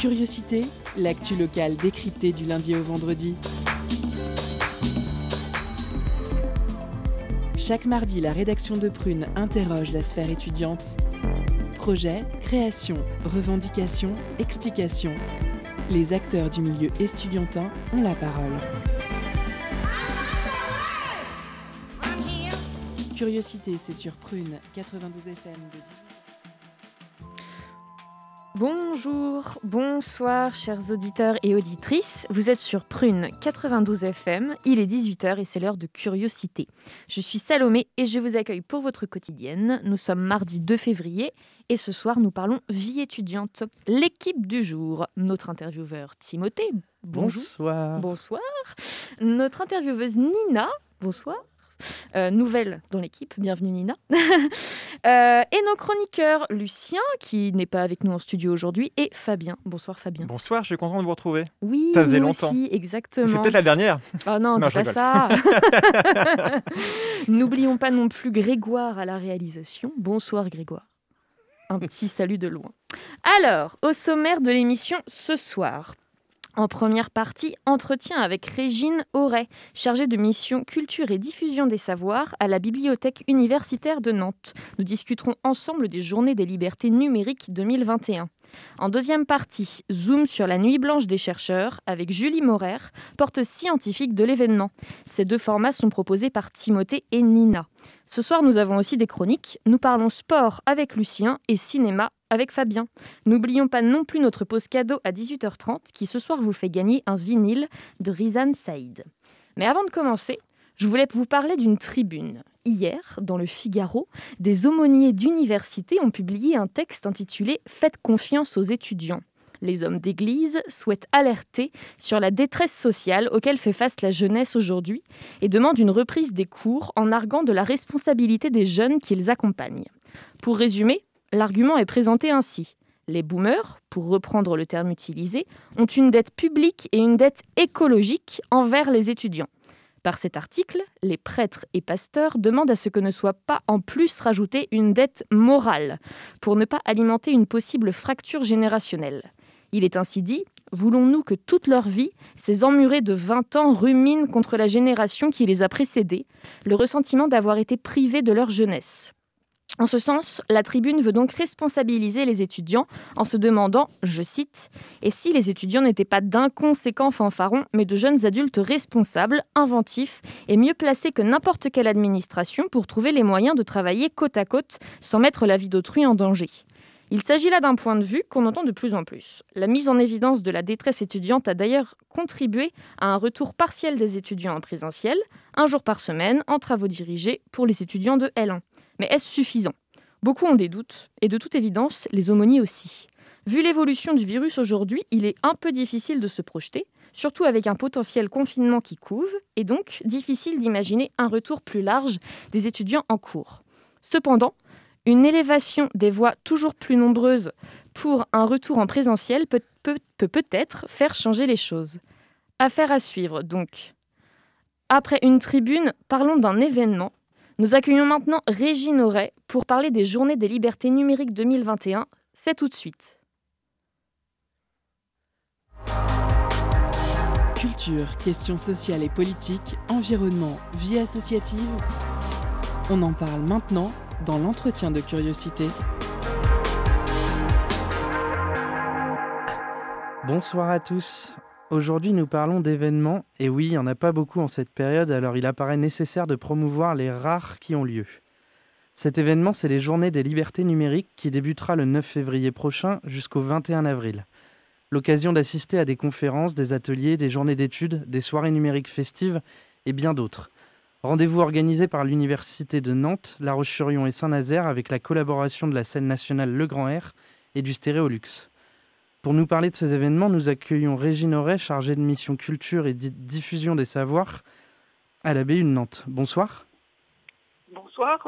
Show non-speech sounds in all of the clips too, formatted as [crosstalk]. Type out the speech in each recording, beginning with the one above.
Curiosité, l'actu locale décryptée du lundi au vendredi. Chaque mardi, la rédaction de Prune interroge la sphère étudiante. Projet, création, revendication, explication. Les acteurs du milieu estudiantin ont la parole. Curiosité, c'est sur Prune 92 FM de 18. Bonjour, bonsoir chers auditeurs et auditrices. Vous êtes sur Prune 92 FM, il est 18h et c'est l'heure de curiosité. Je suis Salomé et je vous accueille pour votre quotidienne. Nous sommes mardi 2 février et ce soir nous parlons vie étudiante. L'équipe du jour, notre intervieweur Timothée, bonjour. Bonsoir. Bonsoir. Notre intervieweuse Nina, bonsoir. Euh, nouvelle dans l'équipe, bienvenue Nina. [laughs] Euh, et nos chroniqueurs, Lucien, qui n'est pas avec nous en studio aujourd'hui, et Fabien. Bonsoir Fabien. Bonsoir, je suis content de vous retrouver. Oui, Ça faisait longtemps. aussi, exactement. C'est peut-être la dernière. Oh non, Non, dis pas ça. [laughs] [laughs] N'oublions pas non plus Grégoire à la réalisation. Bonsoir Grégoire. Un petit salut de loin. Alors, au sommaire de l'émission ce soir. En première partie, entretien avec Régine Auray, chargée de mission culture et diffusion des savoirs à la Bibliothèque universitaire de Nantes. Nous discuterons ensemble des Journées des libertés numériques 2021. En deuxième partie, zoom sur la nuit blanche des chercheurs avec Julie Morer, porte scientifique de l'événement. Ces deux formats sont proposés par Timothée et Nina. Ce soir, nous avons aussi des chroniques. Nous parlons sport avec Lucien et cinéma avec Fabien. N'oublions pas non plus notre pause cadeau à 18h30 qui ce soir vous fait gagner un vinyle de Rizan Saïd. Mais avant de commencer, je voulais vous parler d'une tribune. Hier, dans le Figaro, des aumôniers d'université ont publié un texte intitulé Faites confiance aux étudiants. Les hommes d'église souhaitent alerter sur la détresse sociale auquel fait face la jeunesse aujourd'hui et demandent une reprise des cours en arguant de la responsabilité des jeunes qu'ils accompagnent. Pour résumer, l'argument est présenté ainsi. Les boomers, pour reprendre le terme utilisé, ont une dette publique et une dette écologique envers les étudiants. Par cet article, les prêtres et pasteurs demandent à ce que ne soit pas en plus rajoutée une dette morale, pour ne pas alimenter une possible fracture générationnelle. Il est ainsi dit Voulons-nous que toute leur vie, ces emmurés de 20 ans ruminent contre la génération qui les a précédés, le ressentiment d'avoir été privés de leur jeunesse? En ce sens, la tribune veut donc responsabiliser les étudiants en se demandant, je cite, Et si les étudiants n'étaient pas d'inconséquents fanfarons, mais de jeunes adultes responsables, inventifs et mieux placés que n'importe quelle administration pour trouver les moyens de travailler côte à côte sans mettre la vie d'autrui en danger? Il s'agit là d'un point de vue qu'on entend de plus en plus. La mise en évidence de la détresse étudiante a d'ailleurs contribué à un retour partiel des étudiants en présentiel, un jour par semaine, en travaux dirigés pour les étudiants de L1. Mais est-ce suffisant? Beaucoup ont des doutes, et de toute évidence, les aumôniers aussi. Vu l'évolution du virus aujourd'hui, il est un peu difficile de se projeter, surtout avec un potentiel confinement qui couve, et donc difficile d'imaginer un retour plus large des étudiants en cours. Cependant, une élévation des voix toujours plus nombreuses pour un retour en présentiel peut peut, peut peut-être faire changer les choses. Affaire à suivre donc. Après une tribune, parlons d'un événement. Nous accueillons maintenant Régine Auray pour parler des Journées des libertés numériques 2021. C'est tout de suite. Culture, questions sociales et politiques, environnement, vie associative. On en parle maintenant dans l'entretien de curiosité. Bonsoir à tous. Aujourd'hui, nous parlons d'événements. Et oui, il n'y en a pas beaucoup en cette période, alors il apparaît nécessaire de promouvoir les rares qui ont lieu. Cet événement, c'est les Journées des libertés numériques qui débutera le 9 février prochain jusqu'au 21 avril. L'occasion d'assister à des conférences, des ateliers, des journées d'études, des soirées numériques festives et bien d'autres. Rendez-vous organisé par l'Université de Nantes, La Roche-sur-Yon et Saint-Nazaire avec la collaboration de la scène nationale Le Grand Air et du Stéréolux. Pour nous parler de ces événements, nous accueillons Régine Auray, chargée de mission culture et di- diffusion des savoirs à la BU de Nantes. Bonsoir. Bonsoir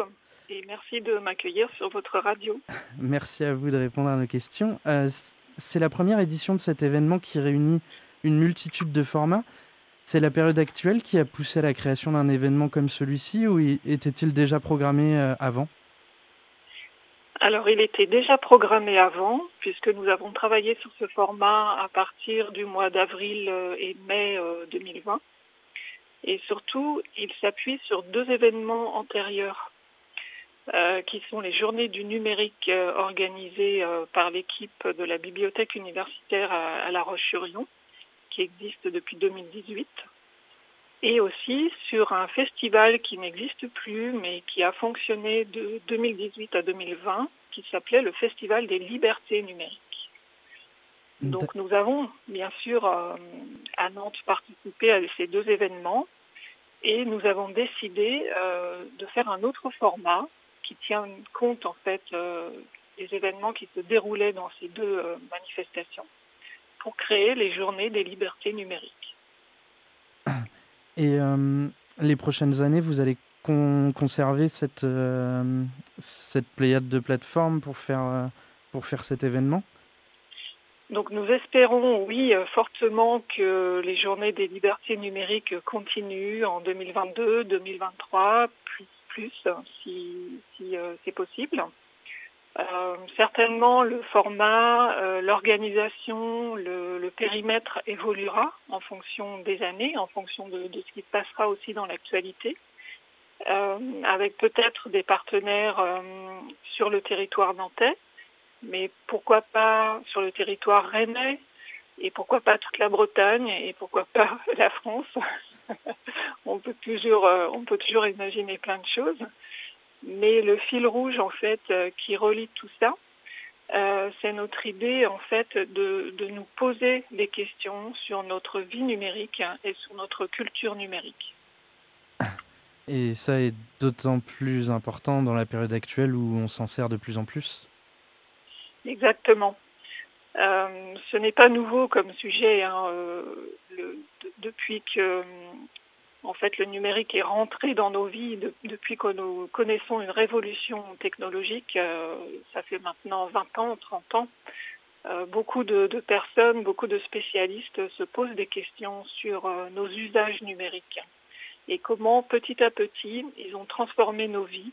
et merci de m'accueillir sur votre radio. [laughs] Merci à vous de répondre à nos questions. Euh, c'est la première édition de cet événement qui réunit une multitude de formats. C'est la période actuelle qui a poussé à la création d'un événement comme celui-ci ou était-il déjà programmé euh, avant? Alors, il était déjà programmé avant, puisque nous avons travaillé sur ce format à partir du mois d'avril euh, et mai 2020. Euh, et surtout, il s'appuie sur deux événements antérieurs, euh, qui sont les journées du numérique organisées par l'équipe de la bibliothèque universitaire à, La Roche-sur-Yon, qui existe depuis 2018 et aussi sur un festival qui n'existe plus mais qui a fonctionné de 2018 à 2020 qui s'appelait le Festival des libertés numériques. Donc nous avons bien sûr euh, à Nantes participé à ces deux événements et nous avons décidé euh, de faire un autre format qui tient compte en fait euh, des événements qui se déroulaient dans ces deux manifestations pour créer les journées des libertés numériques. Et euh, les prochaines années, vous allez conserver cette, euh, cette pléiade de plateformes pour faire, euh, pour faire cet événement? Donc nous espérons, oui, fortement que les journées des libertés numériques continuent en 2022, 2023, plus, plus si, si c'est possible. Euh, certainement, le format, euh, l'organisation, le, le, périmètre évoluera en fonction des années, en fonction de, de ce qui se passera aussi dans l'actualité, euh, avec peut-être des partenaires euh, sur le territoire nantais, mais pourquoi pas sur le territoire rennais, et pourquoi pas toute la Bretagne, et pourquoi pas [laughs] la France. [laughs] on peut toujours, on peut toujours imaginer plein de choses. Mais le fil rouge, en fait, euh, qui relie tout ça, euh, c'est notre idée, en fait, de, de nous poser des questions sur notre vie numérique et sur notre culture numérique. Et ça est d'autant plus important dans la période actuelle où on s'en sert de plus en plus? Exactement. Euh, ce n'est pas nouveau comme sujet. Hein, euh, le, depuis que en fait, le numérique est rentré dans nos vies depuis que nous connaissons une révolution technologique. Euh, ça fait maintenant 20 ans, 30 ans. Euh, beaucoup de, personnes, beaucoup de spécialistes se posent des questions sur euh, nos usages numériques et comment petit à petit ils ont transformé nos vies,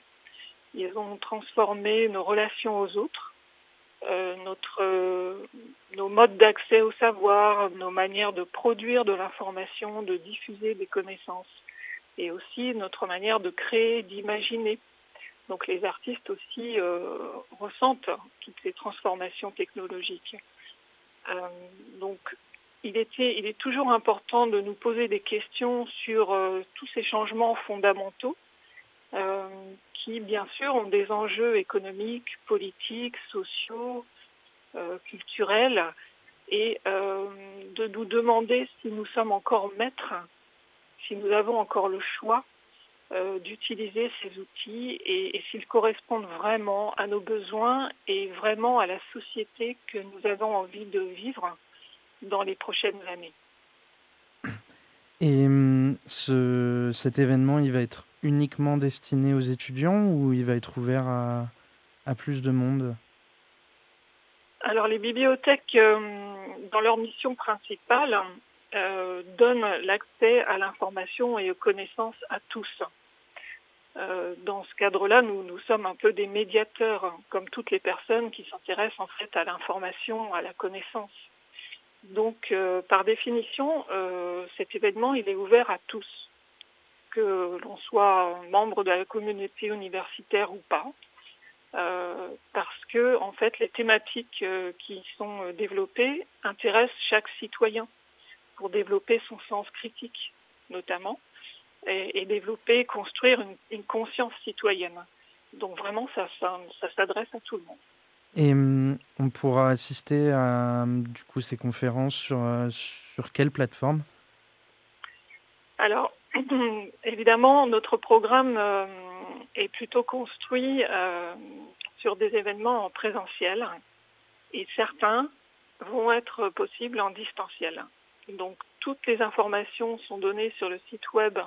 ils ont transformé nos relations aux autres, notre, euh, nos modes d'accès au savoir, nos manières de produire de l'information, de diffuser des connaissances, et aussi notre manière de créer, d'imaginer. Donc les artistes aussi euh, ressentent toutes ces transformations technologiques. Euh, donc il, était, il est toujours important de nous poser des questions sur euh, tous ces changements fondamentaux qui, bien sûr, ont des enjeux économiques, politiques, sociaux, euh, culturels, et euh, de nous demander si nous sommes encore maîtres, si nous avons encore le choix euh, d'utiliser ces outils et, s'ils correspondent vraiment à nos besoins et vraiment à la société que nous avons envie de vivre dans les prochaines années. Et hum, ce, cet événement, il va être uniquement destiné aux étudiants ou il va être ouvert à, plus de monde? Alors les bibliothèques, euh, dans leur mission principale, euh, donnent l'accès à l'information et aux connaissances à tous. Euh, dans ce cadre-là, nous, nous sommes un peu des médiateurs, comme toutes les personnes qui s'intéressent en fait à l'information, à la connaissance. Donc, par définition, cet événement, il est ouvert à tous, que l'on soit membre de la communauté universitaire ou pas, euh, parce que, en fait, les thématiques euh, qui sont développées intéressent chaque citoyen pour développer son sens critique, notamment, et, et développer, construire une, une, conscience citoyenne. Donc, vraiment, ça, ça, ça s'adresse à tout le monde. Et hum, on pourra assister à du coup ces conférences sur, euh, sur quelle plateforme? Alors, évidemment, notre programme euh, est plutôt construit euh, sur des événements en présentiel et certains vont être possibles en distanciel. Donc, toutes les informations sont données sur le site web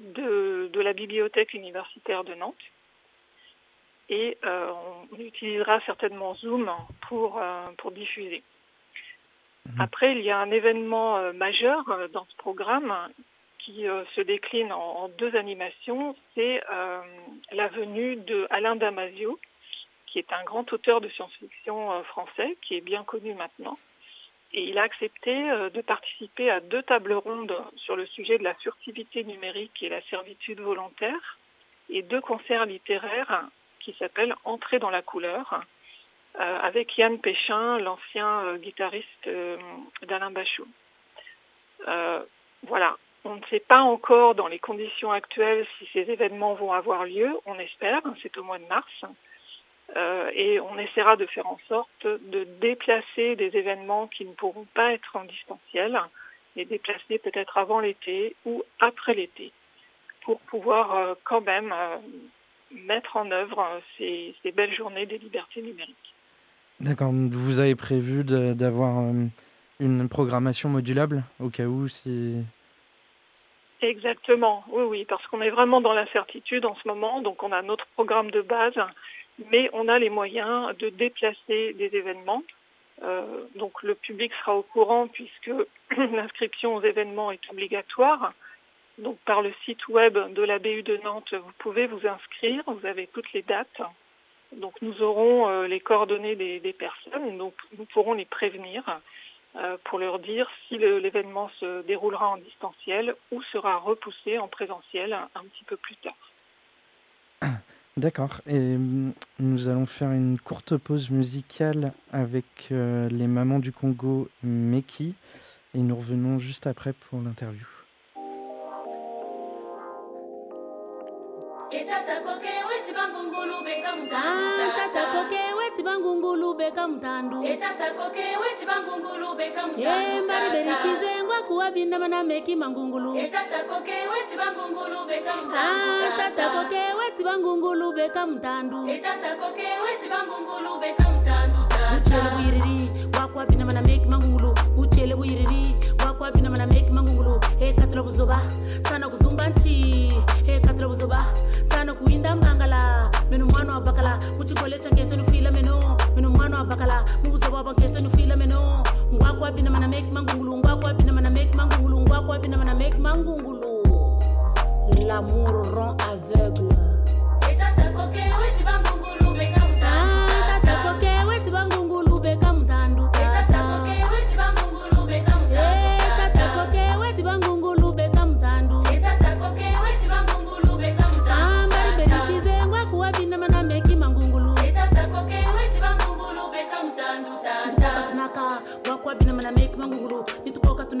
de, de la bibliothèque universitaire de Nantes et euh, on utilisera certainement Zoom pour, euh, pour diffuser. Mmh. Après, il y a un événement euh, majeur euh, dans ce programme qui euh, se décline en, deux animations, c'est euh, la venue de Alain Damasio, qui est un grand auteur de science-fiction français, qui est bien connu maintenant. Et il a accepté de participer à deux tables rondes sur le sujet de la furtivité numérique et la servitude volontaire, et deux concerts littéraires qui s'appellent Entrer dans la couleur, avec Yann Péchin, l'ancien guitariste d'Alain Bachot. voilà, on ne sait pas encore dans les conditions actuelles si ces événements vont avoir lieu. On espère, c'est au mois de mars. Euh, et on essaiera de faire en sorte de déplacer des événements qui ne pourront pas être en distanciel, et déplacer peut-être avant l'été ou après l'été, pour pouvoir euh, quand même euh, mettre en œuvre ces, belles journées des libertés numériques. D'accord, vous avez prévu d'avoir une programmation modulable au cas où si Exactement, oui, oui, parce qu'on est vraiment dans l'incertitude en ce moment, donc on a notre programme de base, mais on a les moyens de déplacer des événements. Euh, donc le public sera au courant puisque [clears throat] l'inscription aux événements est obligatoire. Donc par le site web de la BU de Nantes, vous pouvez vous inscrire, vous avez toutes les dates. Donc nous aurons euh, les coordonnées des, personnes, donc nous pourrons les prévenir pour leur dire si l'événement se déroulera en distanciel ou sera repoussé en présentiel un, petit peu plus tard. [coughs] D'accord. Et mm, nous allons faire une courte pause musicale avec euh, les mamans du Congo Meki et nous revenons juste après pour l'interview. beka mutandu. Etatakoko eweti bangungulu beka eh, mutandutata berikize ngwa kuwa bindama na meki mangungulu. Etatakoko eweti bangungulu beka ah, mutandutata tatakoko eweti bangungulu beka mutandu. Etatakoko eweti bangungulu beka mutandutata uchele buyiriri wakuwa bindama na meki mangungulu. Uchele buyiriri wakuwa bindama mana meki mangungulu. Ekatula buzoba sana kuzumba nti hekatra tano kuinda mangala menu. Kuchikole meno menu. Mubuzoba meno ngwako abina mana make mangungulu. Ngwako abina mana make mangungulu. Ngwako abina mana make mangungulu. L'amour rend aveugle.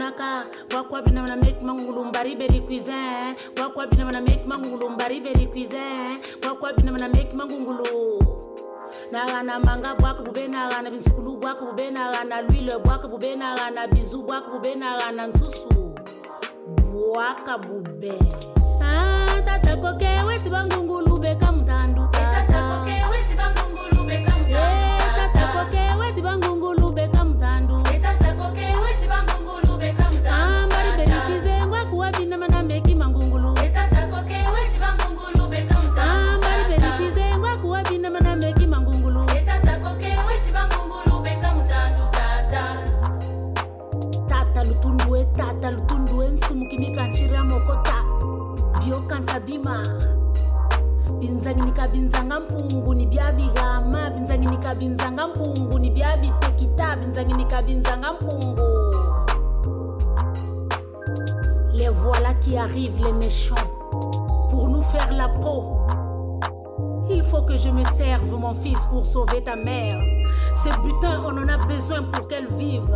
naka wakwa bina wana make mangulum bari beri cuisin wakwa bina wana make mangulum bari beri cuisin wakwa bina wana make mangulu. Nagana manga bwaka bube nagana binsukulu bwaka bube nagana lwile bwaka bube nagana bizu bwaka bube nagana nsusu bwaka bube. Ah, tatakoke wesi bangungulube kamutanduka tatakoke wesi bangungulube kamutanduka yeah. Les voilà qui arrivent les méchants pour nous faire la peau il faut que je me serve, mon fils, pour sauver ta mère. Ces butins, on en a besoin pour qu'elle vive.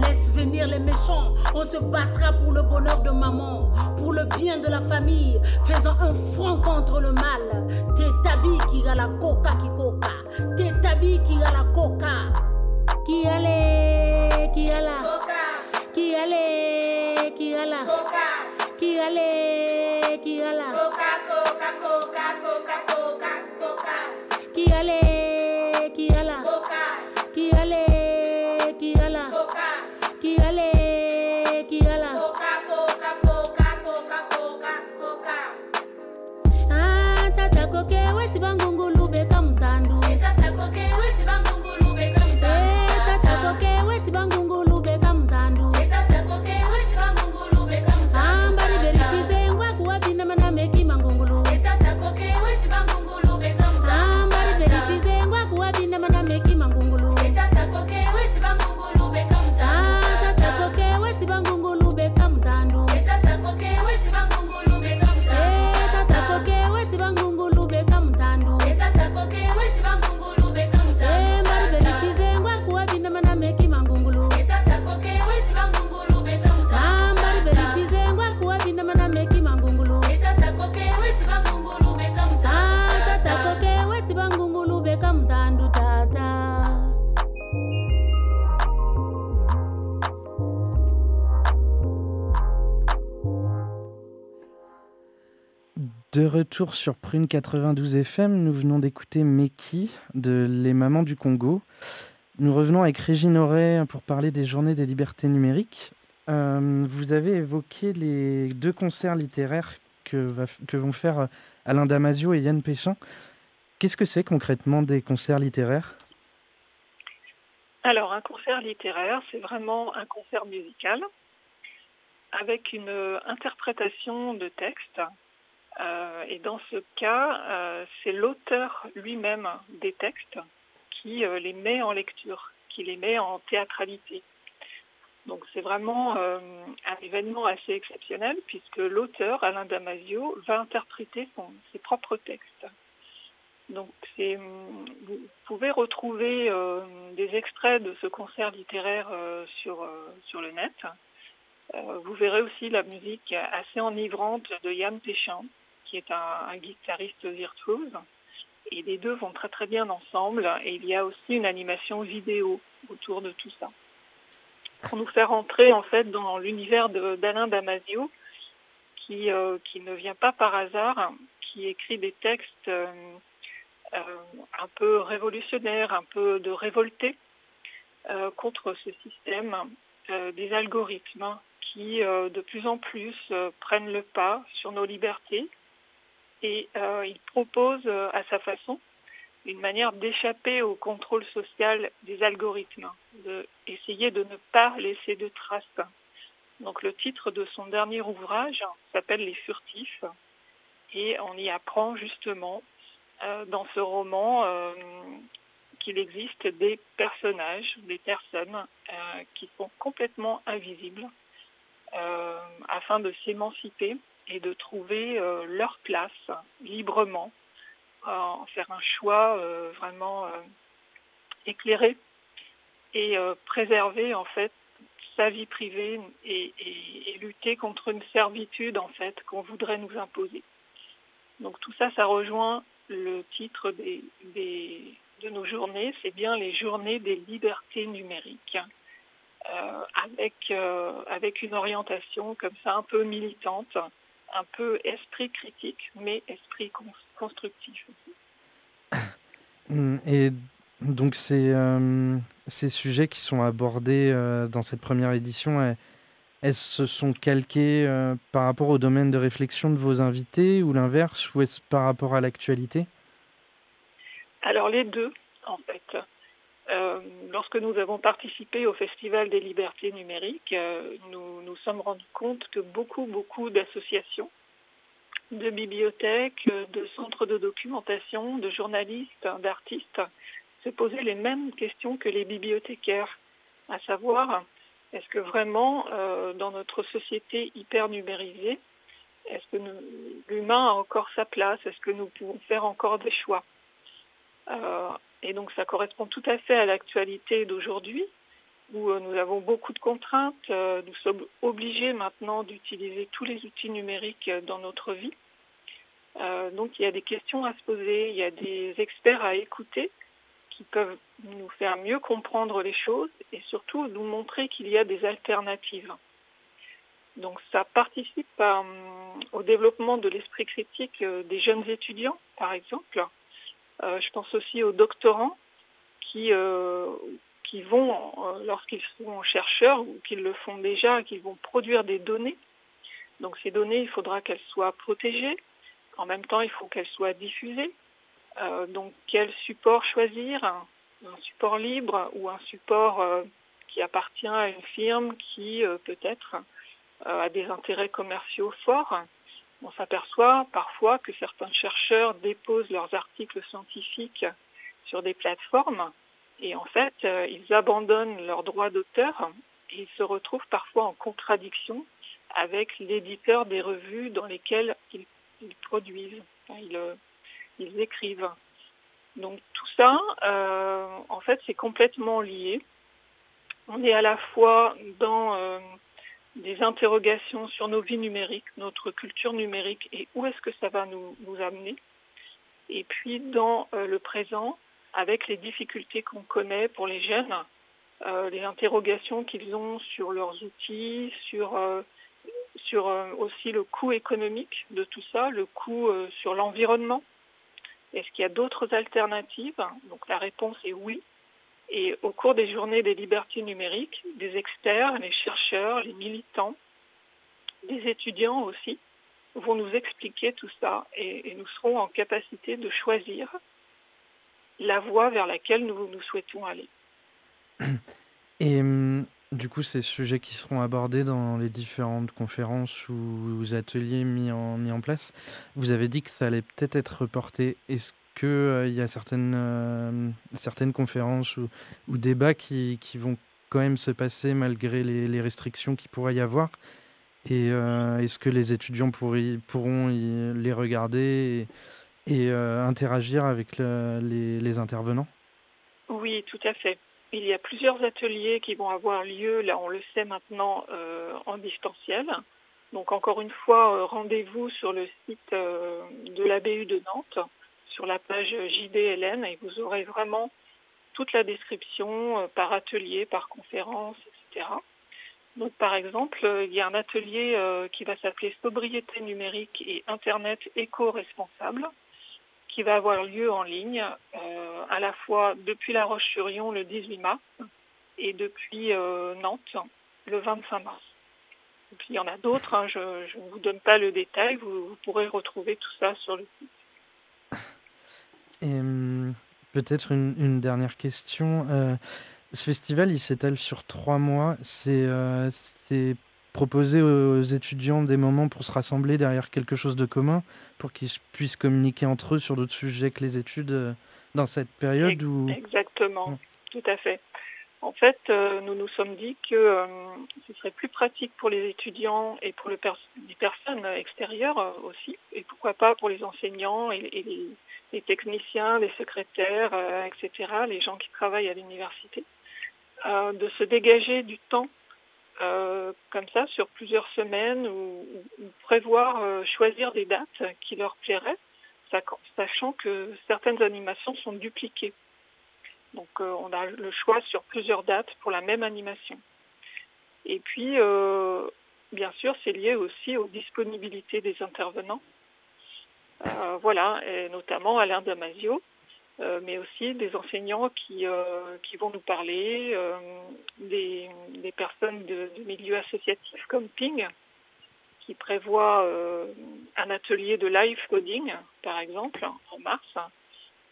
Laisse venir les méchants. On se battra pour le bonheur de maman, pour le bien de la famille. Faisons un front contre le mal. T'es tabi qui a la coca qui coca. T'es tabi qui a la coca. Qui a les, qui a la coca. Retour sur Prune 92 FM, nous venons d'écouter Meki de Les Mamans du Congo. Nous revenons avec Régine Auré pour parler des Journées des libertés numériques. Euh, vous avez évoqué les deux concerts littéraires que, vont faire Alain Damasio et Yann Péchin. Qu'est-ce que c'est concrètement des concerts littéraires? Alors, un concert littéraire, c'est vraiment un concert musical avec une interprétation de texte euh, et dans ce cas, euh, c'est l'auteur lui-même des textes qui euh, les met en lecture, qui les met en théâtralité. Donc c'est vraiment un événement assez exceptionnel puisque l'auteur, Alain Damasio, va interpréter ses propres textes. Donc vous pouvez retrouver des extraits de ce concert littéraire sur, sur le net. vous verrez aussi la musique assez enivrante de Yann Péchin, qui est un, guitariste virtuose. Et les deux vont très très bien ensemble. Et il y a aussi une animation vidéo autour de tout ça. Pour nous faire entrer en fait dans l'univers d'Alain Damasio, qui, euh, qui ne vient pas par hasard, qui écrit des textes euh, euh, un peu révolutionnaires, un peu de révoltés contre ce système des algorithmes qui de plus en plus prennent le pas sur nos libertés et euh, il propose euh, à sa façon une manière d'échapper au contrôle social des algorithmes, d'essayer de ne pas laisser de traces. Donc le titre de son dernier ouvrage s'appelle Les Furtifs et on y apprend justement euh, dans ce roman qu'il existe des personnages, des personnes qui sont complètement invisibles afin de s'émanciper et de trouver euh, leur place librement, en faire un choix euh, vraiment euh, éclairé et préserver en fait sa vie privée et, lutter contre une servitude en fait qu'on voudrait nous imposer. Donc tout ça, ça rejoint le titre des, de nos journées, c'est bien les journées des libertés numériques, avec, avec une orientation comme ça un peu militante un peu esprit critique, mais esprit constructif aussi. [laughs] Et donc ces, euh, ces sujets qui sont abordés euh, dans cette première édition, elles, se sont calqués euh, par rapport au domaine de réflexion de vos invités ou l'inverse, ou est-ce par rapport à l'actualité? Alors les deux, en fait. Euh, lorsque nous avons participé au Festival des libertés numériques, euh, nous nous sommes rendus compte que beaucoup, beaucoup d'associations, de bibliothèques, de centres de documentation, de journalistes, d'artistes se posaient les mêmes questions que les bibliothécaires, à savoir est-ce que vraiment euh, dans notre société hyper numérisée, est-ce que l'humain a encore sa place Est-ce que nous pouvons faire encore des choix? Et donc ça correspond tout à fait à l'actualité d'aujourd'hui, où euh, nous avons beaucoup de contraintes. Euh, nous sommes obligés maintenant d'utiliser tous les outils numériques euh, dans notre vie. donc il y a des questions à se poser, il y a des experts à écouter qui peuvent nous faire mieux comprendre les choses et surtout nous montrer qu'il y a des alternatives. Donc ça participe au développement de l'esprit critique des jeunes étudiants, par exemple, euh, je pense aussi aux doctorants qui, euh, vont, euh, lorsqu'ils sont chercheurs ou qu'ils le font déjà, qu'ils vont produire des données. Donc ces données, il faudra qu'elles soient protégées. En même temps, il faut qu'elles soient diffusées. donc quel support choisir? Un, support libre ou un support qui appartient à une firme qui peut-être a des intérêts commerciaux forts? On s'aperçoit parfois que certains chercheurs déposent leurs articles scientifiques sur des plateformes et en fait, euh, ils abandonnent leurs droits d'auteur et ils se retrouvent parfois en contradiction avec l'éditeur des revues dans lesquelles ils, produisent, euh, ils, écrivent. Donc tout ça, euh, en fait, c'est complètement lié. On est à la fois dans des interrogations sur nos vies numériques, notre culture numérique et où est-ce que ça va nous, amener. Et puis dans euh, le présent, avec les difficultés qu'on connaît pour les jeunes, euh, les interrogations qu'ils ont sur leurs outils, sur euh, sur aussi le coût économique de tout ça, le coût sur l'environnement. Est-ce qu'il y a d'autres alternatives? Donc la réponse est oui. Et au cours des journées des libertés numériques, des experts, les chercheurs, les militants, des étudiants aussi vont nous expliquer tout ça et, nous serons en capacité de choisir la voie vers laquelle nous, souhaitons aller. Et hum, du coup, ces sujets qui seront abordés dans les différentes conférences ou ateliers mis en, mis en place, vous avez dit que ça allait peut-être être reporté. Est-ce qu'il euh, y a certaines, euh, certaines conférences ou, débats qui, vont quand même se passer malgré les, restrictions qu'il pourrait y avoir Et euh, est-ce que les étudiants pourront les regarder et, interagir avec les intervenants? Oui, tout à fait. Il y a plusieurs ateliers qui vont avoir lieu, là on le sait maintenant, en distanciel. Donc encore une fois, rendez-vous sur le site de l'ABU de Nantes sur la page JDLN et vous aurez vraiment toute la description euh, par atelier, par conférence, etc. Donc par exemple, euh, il y a un atelier euh, qui va s'appeler Sobriété numérique et Internet éco-responsable qui va avoir lieu en ligne à la fois depuis La Roche-sur-Yon le 18 mars et depuis Nantes le 25 mars. Il y en a d'autres, hein, je, ne vous donne pas le détail, vous pourrez retrouver tout ça sur le site. Et peut-être une, dernière question. Euh, ce festival, il s'étale sur trois mois. C'est euh, proposer aux étudiants des moments pour se rassembler derrière quelque chose de commun, pour qu'ils puissent communiquer entre eux sur d'autres sujets que les études euh, dans cette période ou... Exactement, tout à fait. En fait, nous nous sommes dit que ce serait plus pratique pour les étudiants et pour les personnes extérieures aussi, et pourquoi pas pour les enseignants et, les, les techniciens, les secrétaires, euh, etc., les gens qui travaillent à l'université, euh, de se dégager du temps euh, comme ça sur plusieurs semaines ou, prévoir, choisir des dates qui leur plairaient, sachant que certaines animations sont dupliquées. Donc on a le choix sur plusieurs dates pour la même animation. Et puis, bien sûr, c'est lié aussi aux disponibilités des intervenants. Euh, voilà, et notamment Alain Damasio, euh, mais aussi des enseignants qui, euh, qui vont nous parler, des, des, personnes de, de, milieux associatifs comme Ping, qui prévoit un atelier de live coding, par exemple, en mars,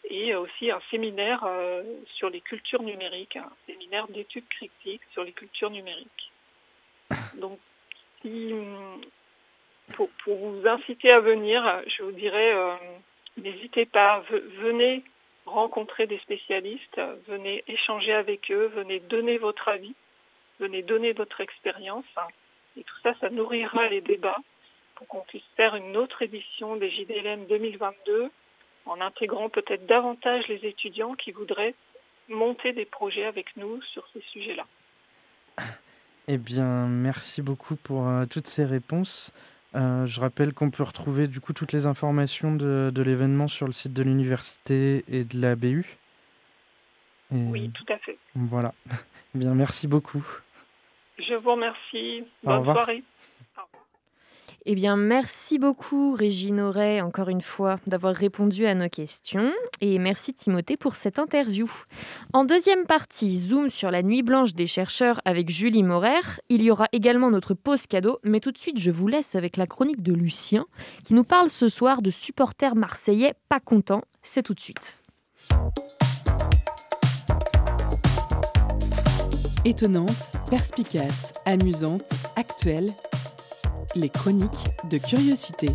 et aussi un séminaire sur les cultures numériques, un séminaire d'études critiques sur les cultures numériques. [laughs] Donc, si, pour, vous inciter à venir, je vous dirais, euh, n'hésitez pas, venez rencontrer des spécialistes, venez échanger avec eux, venez donner votre avis, venez donner votre expérience. Et tout ça, ça nourrira les débats pour qu'on puisse faire une autre édition des JDLM 2022 en intégrant peut-être davantage les étudiants qui voudraient monter des projets avec nous sur ces sujets-là. Eh bien, merci beaucoup pour euh, toutes ces réponses. Euh, je rappelle qu'on peut retrouver du coup toutes les informations de, de l'événement sur le site de l'université et de la BU. Oui, tout à fait. Voilà. [laughs] Eh bien, merci beaucoup. Je vous remercie. Bonne soirée. Eh bien, merci beaucoup, Régine Auray, encore une fois, d'avoir répondu à nos questions. Et merci, Timothée, pour cette interview. En deuxième partie, zoom sur la nuit blanche des chercheurs avec Julie Morer. Il y aura également notre pause cadeau. Mais tout de suite, je vous laisse avec la chronique de Lucien, qui nous parle ce soir de supporters marseillais pas contents. C'est tout de suite. Étonnante, perspicace, amusante, actuelle les chroniques de curiosité.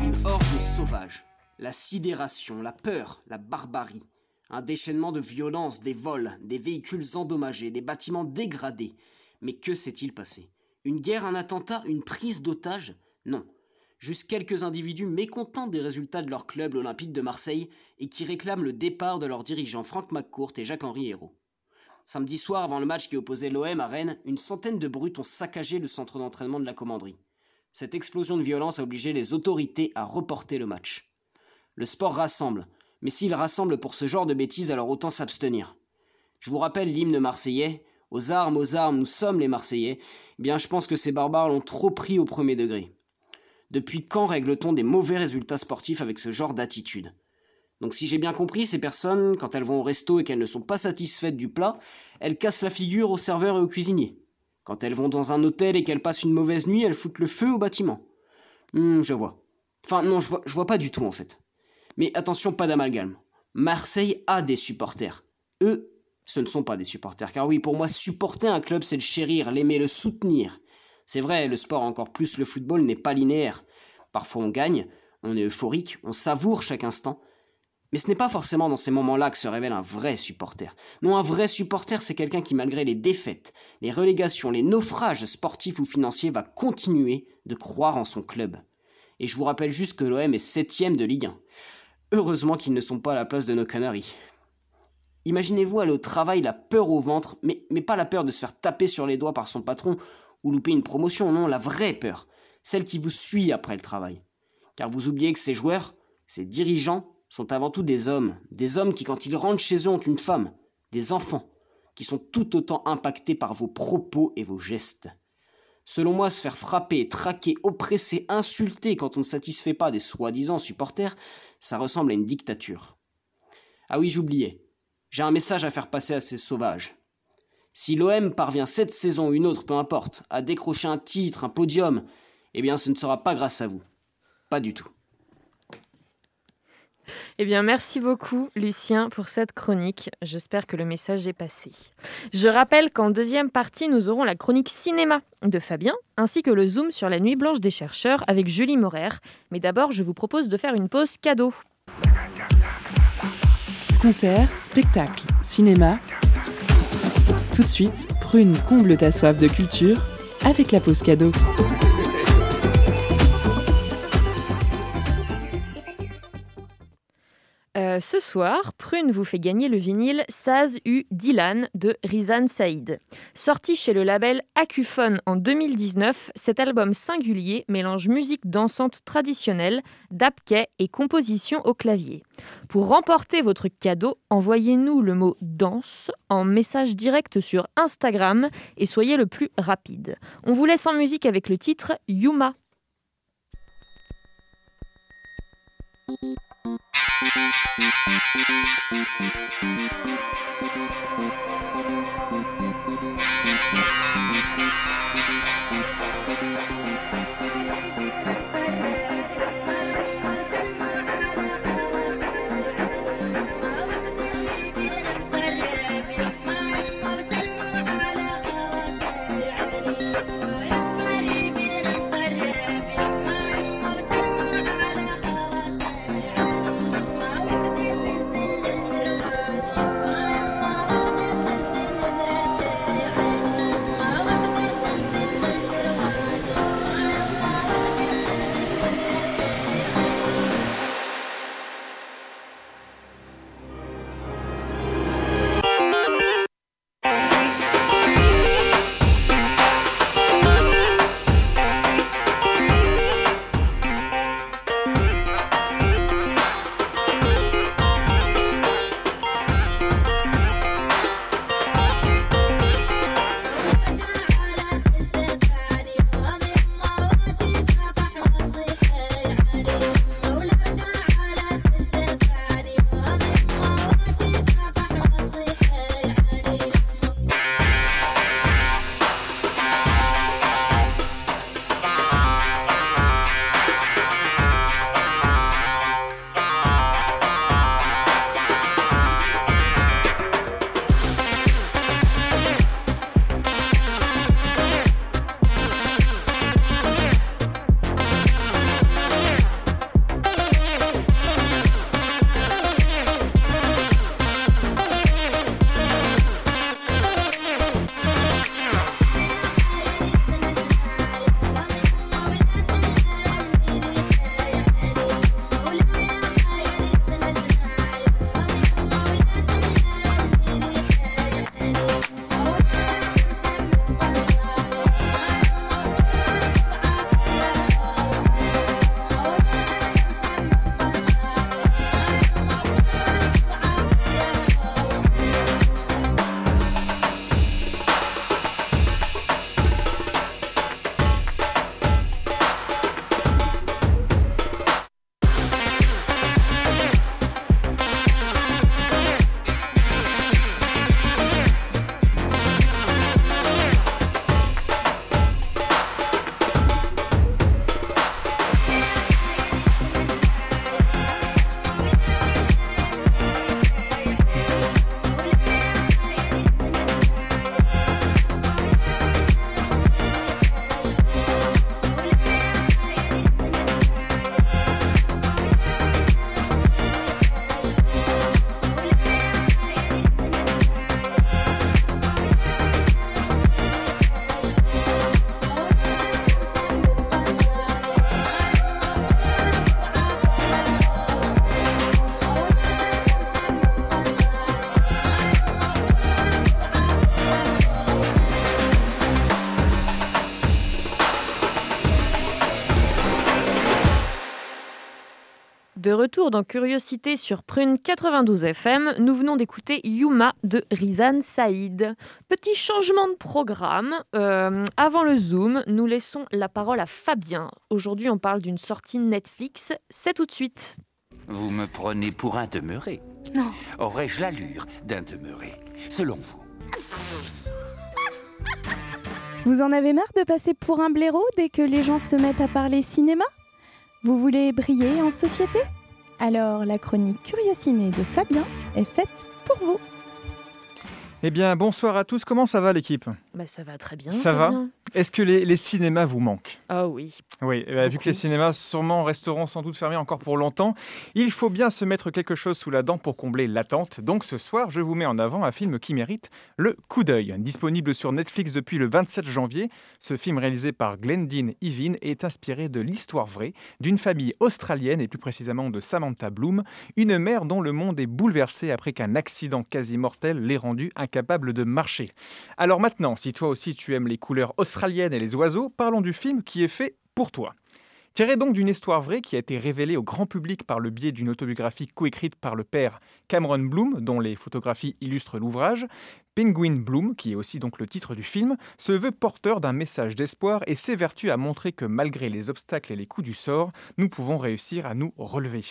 Une horde sauvage, la sidération, la peur, la barbarie, un déchaînement de violence, des vols, des véhicules endommagés, des bâtiments dégradés. Mais que s'est-il passé? Une guerre, un attentat, une prise d'otage Non. Juste quelques individus mécontents des résultats de leur club olympique de Marseille et qui réclament le départ de leurs dirigeants Franck McCourt et Jacques-Henri Hérault. Samedi soir, avant le match qui opposait l'OM à Rennes, une centaine de brutes ont saccagé le centre d'entraînement de la commanderie. Cette explosion de violence a obligé les autorités à reporter le match. Le sport rassemble, mais s'il rassemble pour ce genre de bêtises, alors autant s'abstenir. Je vous rappelle l'hymne marseillais Aux armes, aux armes, nous sommes les Marseillais. Eh bien, je pense que ces barbares l'ont trop pris au premier degré. Depuis quand règle-t-on des mauvais résultats sportifs avec ce genre d'attitude? Donc si j'ai bien compris, ces personnes, quand elles vont au resto et qu'elles ne sont pas satisfaites du plat, elles cassent la figure au serveur et au cuisinier. Quand elles vont dans un hôtel et qu'elles passent une mauvaise nuit, elles foutent le feu au bâtiment. Hum, je vois. Enfin, non, je vois, pas du tout en fait. Mais attention, pas d'amalgame. Marseille a des supporters. Eux, ce ne sont pas des supporters. Car oui, pour moi, supporter un club, c'est le chérir, l'aimer, le soutenir. C'est vrai, le sport, encore plus le football, n'est pas linéaire. Parfois on gagne, on est euphorique, on savoure chaque instant. Mais ce n'est pas forcément dans ces moments-là que se révèle un vrai supporter. Non, un vrai supporter, c'est quelqu'un qui, malgré les défaites, les relégations, les naufrages sportifs ou financiers, va continuer de croire en son club. Et je vous rappelle juste que l'OM est septième de Ligue 1. Heureusement qu'ils ne sont pas à la place de nos Canaries. Imaginez-vous aller au travail la peur au ventre, mais, mais pas la peur de se faire taper sur les doigts par son patron ou louper une promotion, non, la vraie peur, celle qui vous suit après le travail. Car vous oubliez que ces joueurs, ces dirigeants, sont avant tout des hommes, des hommes qui quand ils rentrent chez eux ont une femme, des enfants, qui sont tout autant impactés par vos propos et vos gestes. Selon moi, se faire frapper, traquer, oppresser, insulter quand on ne satisfait pas des soi-disant supporters, ça ressemble à une dictature. Ah oui, j'oubliais. J'ai un message à faire passer à ces sauvages. Si l'OM parvient cette saison ou une autre, peu importe, à décrocher un titre, un podium, eh bien ce ne sera pas grâce à vous. Pas du tout. Eh bien, merci beaucoup, Lucien, pour cette chronique. J'espère que le message est passé. Je rappelle qu'en deuxième partie, nous aurons la chronique cinéma de Fabien, ainsi que le zoom sur la nuit blanche des chercheurs avec Julie Morer. Mais d'abord, je vous propose de faire une pause cadeau. Concert, spectacle, cinéma. Tout de suite, Prune comble ta soif de culture avec la pause cadeau. Ce soir, Prune vous fait gagner le vinyle Saz U Dylan de Rizan Saïd. Sorti chez le label Acufone en 2019, cet album singulier mélange musique dansante traditionnelle, dabkeh et composition au clavier. Pour remporter votre cadeau, envoyez-nous le mot danse en message direct sur Instagram et soyez le plus rapide. On vous laisse en musique avec le titre Yuma. Thank you. De retour dans Curiosité sur Prune 92 FM, nous venons d'écouter Yuma de Rizan Saïd. Petit changement de programme. Euh, avant le Zoom, nous laissons la parole à Fabien. Aujourd'hui, on parle d'une sortie Netflix. C'est tout de suite. Vous me prenez pour un demeuré Non. Aurais-je l'allure d'un demeuré Selon vous? Vous en avez marre de passer pour un blaireau dès que les gens se mettent à parler cinéma? Vous voulez briller en société? Alors la chronique Curiosiné de Fabien est faite pour vous. Eh bien, bonsoir à tous. Comment ça va l'équipe? Bah, ça va très bien. Ça va. Est-ce que les, les cinémas vous manquent? Ah oui. Oui, ben, vu que les cinémas sûrement resteront sans doute fermés encore pour longtemps, il faut bien se mettre quelque chose sous la dent pour combler l'attente. Donc ce soir, je vous mets en avant un film qui mérite le coup d'œil. Disponible sur Netflix depuis le 27 janvier, ce film réalisé par Glendine Evin est inspiré de l'histoire vraie d'une famille australienne et plus précisément de Samantha Bloom, une mère dont le monde est bouleversé après qu'un accident quasi mortel l'ait rendue incapable de marcher. Alors maintenant, si toi aussi tu aimes les couleurs australiennes et les oiseaux, parlons du film qui est fait pour toi. Tiré donc d'une histoire vraie qui a été révélée au grand public par le biais d'une autobiographie coécrite par le père Cameron Bloom, dont les photographies illustrent l'ouvrage, Penguin Bloom, qui est aussi donc le titre du film, se veut porteur d'un message d'espoir et s'évertue à montrer que malgré les obstacles et les coups du sort, nous pouvons réussir à nous relever.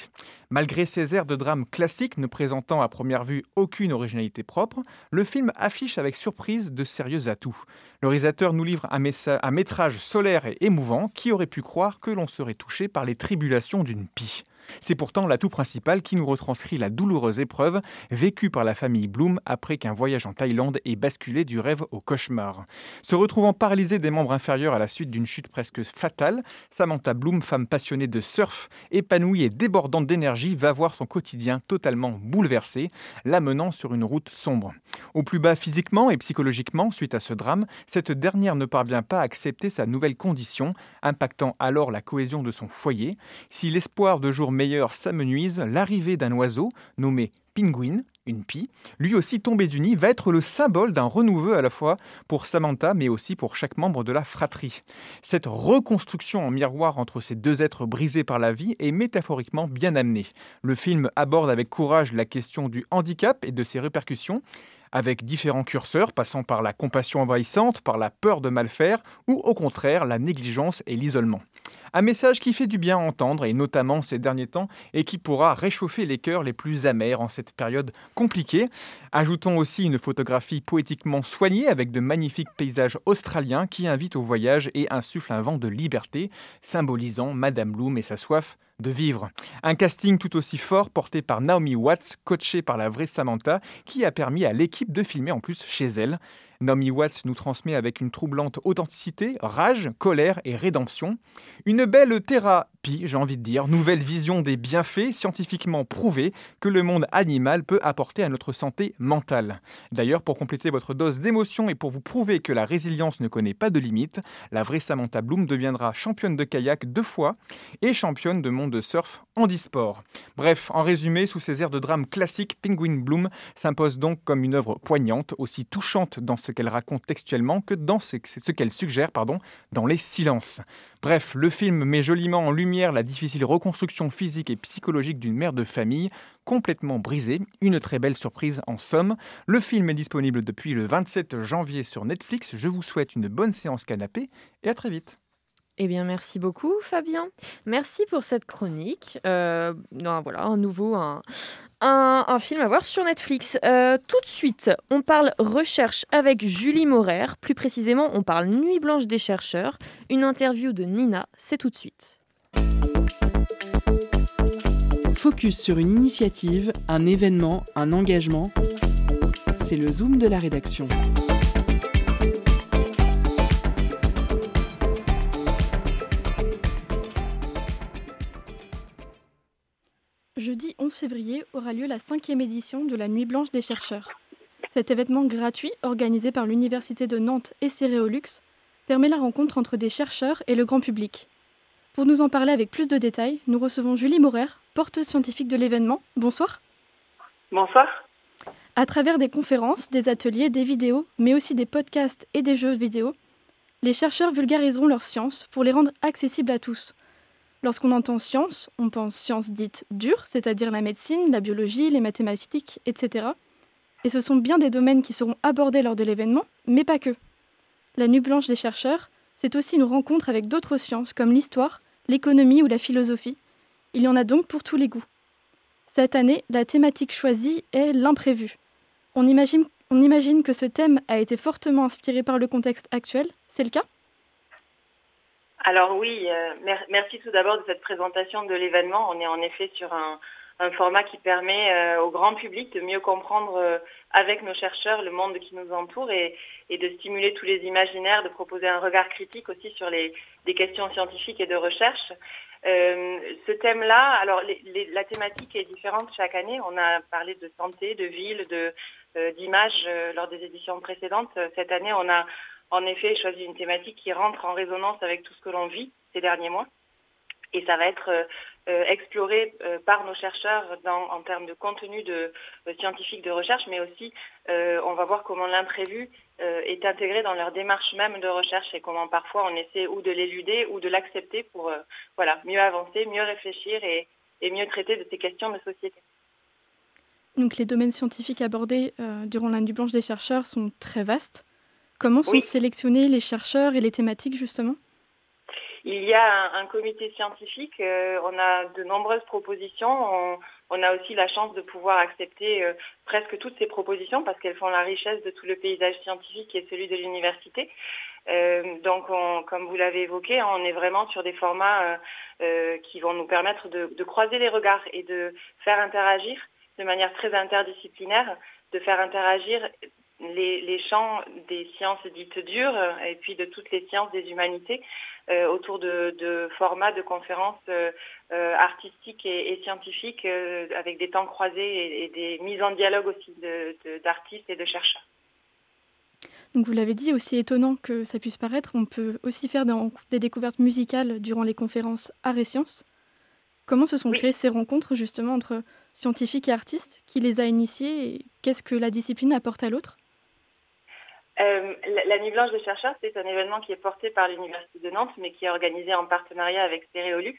Malgré ses airs de drame classique ne présentant à première vue aucune originalité propre, le film affiche avec surprise de sérieux atouts. Le réalisateur nous livre un, métrage solaire et émouvant qui aurait pu croire que l'on serait touché par les tribulations d'une pie. C'est pourtant l'atout principal qui nous retranscrit la douloureuse épreuve vécue par la famille Bloom après qu'un voyage en Thaïlande ait basculé du rêve au cauchemar. Se retrouvant paralysée des membres inférieurs à la suite d'une chute presque fatale, Samantha Bloom, femme passionnée de surf, épanouie et débordante d'énergie, va voir son quotidien totalement bouleversé, l'amenant sur une route sombre. Au plus bas physiquement et psychologiquement suite à ce drame, cette dernière ne parvient pas à accepter sa nouvelle condition, impactant alors la cohésion de son foyer. Si l'espoir de jours meilleurs s'amenuise, l'arrivée d'un oiseau nommé Penguin, une pie, lui aussi tombé du nid, va être le symbole d'un renouveau à la fois pour Samantha, mais aussi pour chaque membre de la fratrie. Cette reconstruction en miroir entre ces deux êtres brisés par la vie est métaphoriquement bien amenée. Le film aborde avec courage la question du handicap et de ses répercussions, avec différents curseurs passant par la compassion envahissante, par la peur de mal faire, ou au contraire la négligence et l'isolement. Un message qui fait du bien à entendre, et notamment ces derniers temps, et qui pourra réchauffer les cœurs les plus amers en cette période compliquée. Ajoutons aussi une photographie poétiquement soignée avec de magnifiques paysages australiens qui invitent au voyage et insufflent un vent de liberté, symbolisant Madame Bloom et sa soif de vivre. Un casting tout aussi fort porté par Naomi Watts, coachée par la vraie Samantha, qui a permis à l'équipe de filmer en plus chez elle. Naomi Watts nous transmet avec une troublante authenticité, rage, colère et rédemption. Une belle thérapie, j'ai envie de dire, nouvelle vision des bienfaits scientifiquement prouvés que le monde animal peut apporter à notre santé mentale. D'ailleurs, pour compléter votre dose d'émotion et pour vous prouver que la résilience ne connaît pas de limite, la vraie Samantha Bloom deviendra championne de kayak deux fois et championne de monde de surf handisport. Bref, en résumé, sous ces airs de drame classique, Penguin Bloom s'impose donc comme une œuvre poignante, aussi touchante dans ce qu'elle raconte textuellement que ce, qu'elle suggère dans les silences. Bref, le film met joliment en lumière la difficile reconstruction physique et psychologique d'une mère de famille complètement brisée, une très belle surprise en somme. Le film est disponible depuis le 27 janvier sur Netflix. Je vous souhaite une bonne séance canapé et à très vite. Eh bien, merci beaucoup, Fabien. Merci pour cette chronique. Euh, voilà, un nouveau, un, film à voir sur Netflix. Euh, tout de suite, on parle recherche avec Julie Maurer. Plus précisément, on parle Nuit blanche des chercheurs. Une interview de Nina, c'est tout de suite. Focus sur une initiative, un événement, un engagement. C'est le Zoom de la rédaction. Jeudi 11 février aura lieu la cinquième édition de la Nuit blanche des chercheurs. Cet événement gratuit, organisé par l'Université de Nantes et Céréolux, permet la rencontre entre des chercheurs et le grand public. Pour nous en parler avec plus de détails, nous recevons Julie Maurer, porteuse scientifique de l'événement. Bonsoir. Bonsoir. À travers des conférences, des ateliers, des vidéos, mais aussi des podcasts et des jeux vidéo, les chercheurs vulgariseront leurs sciences pour les rendre accessibles à tous. Lorsqu'on entend science, on pense sciences dites dures, c'est-à-dire la médecine, la biologie, les mathématiques, etc. Et ce sont bien des domaines qui seront abordés lors de l'événement, mais pas que. La Nuit blanche des chercheurs, c'est aussi une rencontre avec d'autres sciences comme l'histoire, l'économie ou la philosophie. Il y en a donc pour tous les goûts. Cette année, la thématique choisie est l'imprévu. On imagine, on imagine que ce thème a été fortement inspiré par le contexte actuel, c'est le cas? Alors oui, euh, merci tout d'abord de cette présentation de l'événement. On est en effet sur un, format qui permet euh, au grand public de mieux comprendre euh, avec nos chercheurs le monde qui nous entoure et, de stimuler tous les imaginaires, de proposer un regard critique aussi sur les, questions scientifiques et de recherche. ce thème-là, alors la thématique est différente chaque année. On a parlé de santé, de ville, de lors des éditions précédentes. Cette année, on a en effet choisi une thématique qui rentre en résonance avec tout ce que l'on vit ces derniers mois. Et ça va être euh, euh, exploré euh, par nos chercheurs en termes de contenu scientifique de recherche, mais aussi on va voir comment l'imprévu est intégré dans leur démarche même de recherche et comment parfois on essaie ou de l'éluder ou de l'accepter pour voilà mieux avancer, mieux réfléchir et, et, mieux traiter de ces questions de société. Donc les domaines scientifiques abordés durant la nuit blanche des chercheurs sont très vastes. Comment sont sélectionnés les chercheurs et les thématiques justement? Il y a un, comité scientifique, euh, on a de nombreuses propositions, on, a aussi la chance de pouvoir accepter euh, presque toutes ces propositions parce qu'elles font la richesse de tout le paysage scientifique et celui de l'université. Euh, donc, comme vous l'avez évoqué, on est vraiment sur des formats qui vont nous permettre de, de, croiser les regards et de faire interagir de manière très interdisciplinaire, de faire interagir les, les, champs des sciences dites dures et puis de toutes les sciences des humanités euh, autour de, de, formats de conférences euh, euh artistiques et, et scientifiques euh, avec des temps croisés et, et, des mises en dialogue aussi d'artistes de, et de chercheurs. Donc vous l'avez dit, aussi étonnant que ça puisse paraître, on peut aussi faire des, des découvertes musicales durant les conférences Arts et Sciences. Comment se sont créées ces rencontres justement entre scientifiques et artistes? Qui les a initiées et qu'est-ce que la discipline apporte à l'autre? Euh, la, Nuit Blanche des chercheurs, c'est un événement qui est porté par l'Université de Nantes, mais qui est organisé en partenariat avec Stéréolux.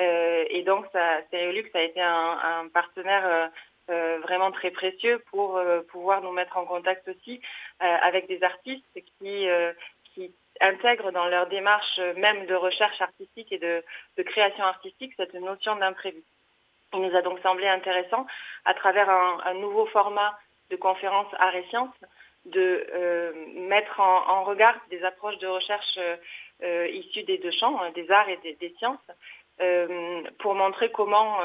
Euh, et donc, ça, Stéréolux a été un, partenaire euh, vraiment très précieux pour pouvoir nous mettre en contact aussi avec des artistes qui, intègrent dans leur démarche même de recherche artistique et de, création artistique cette notion d'imprévu. Il nous a donc semblé intéressant, à travers un, nouveau format de conférence Arts et Sciences, de euh, mettre en, regard des approches de recherche euh, euh issues des deux champs, hein, des arts et des, sciences, pour montrer comment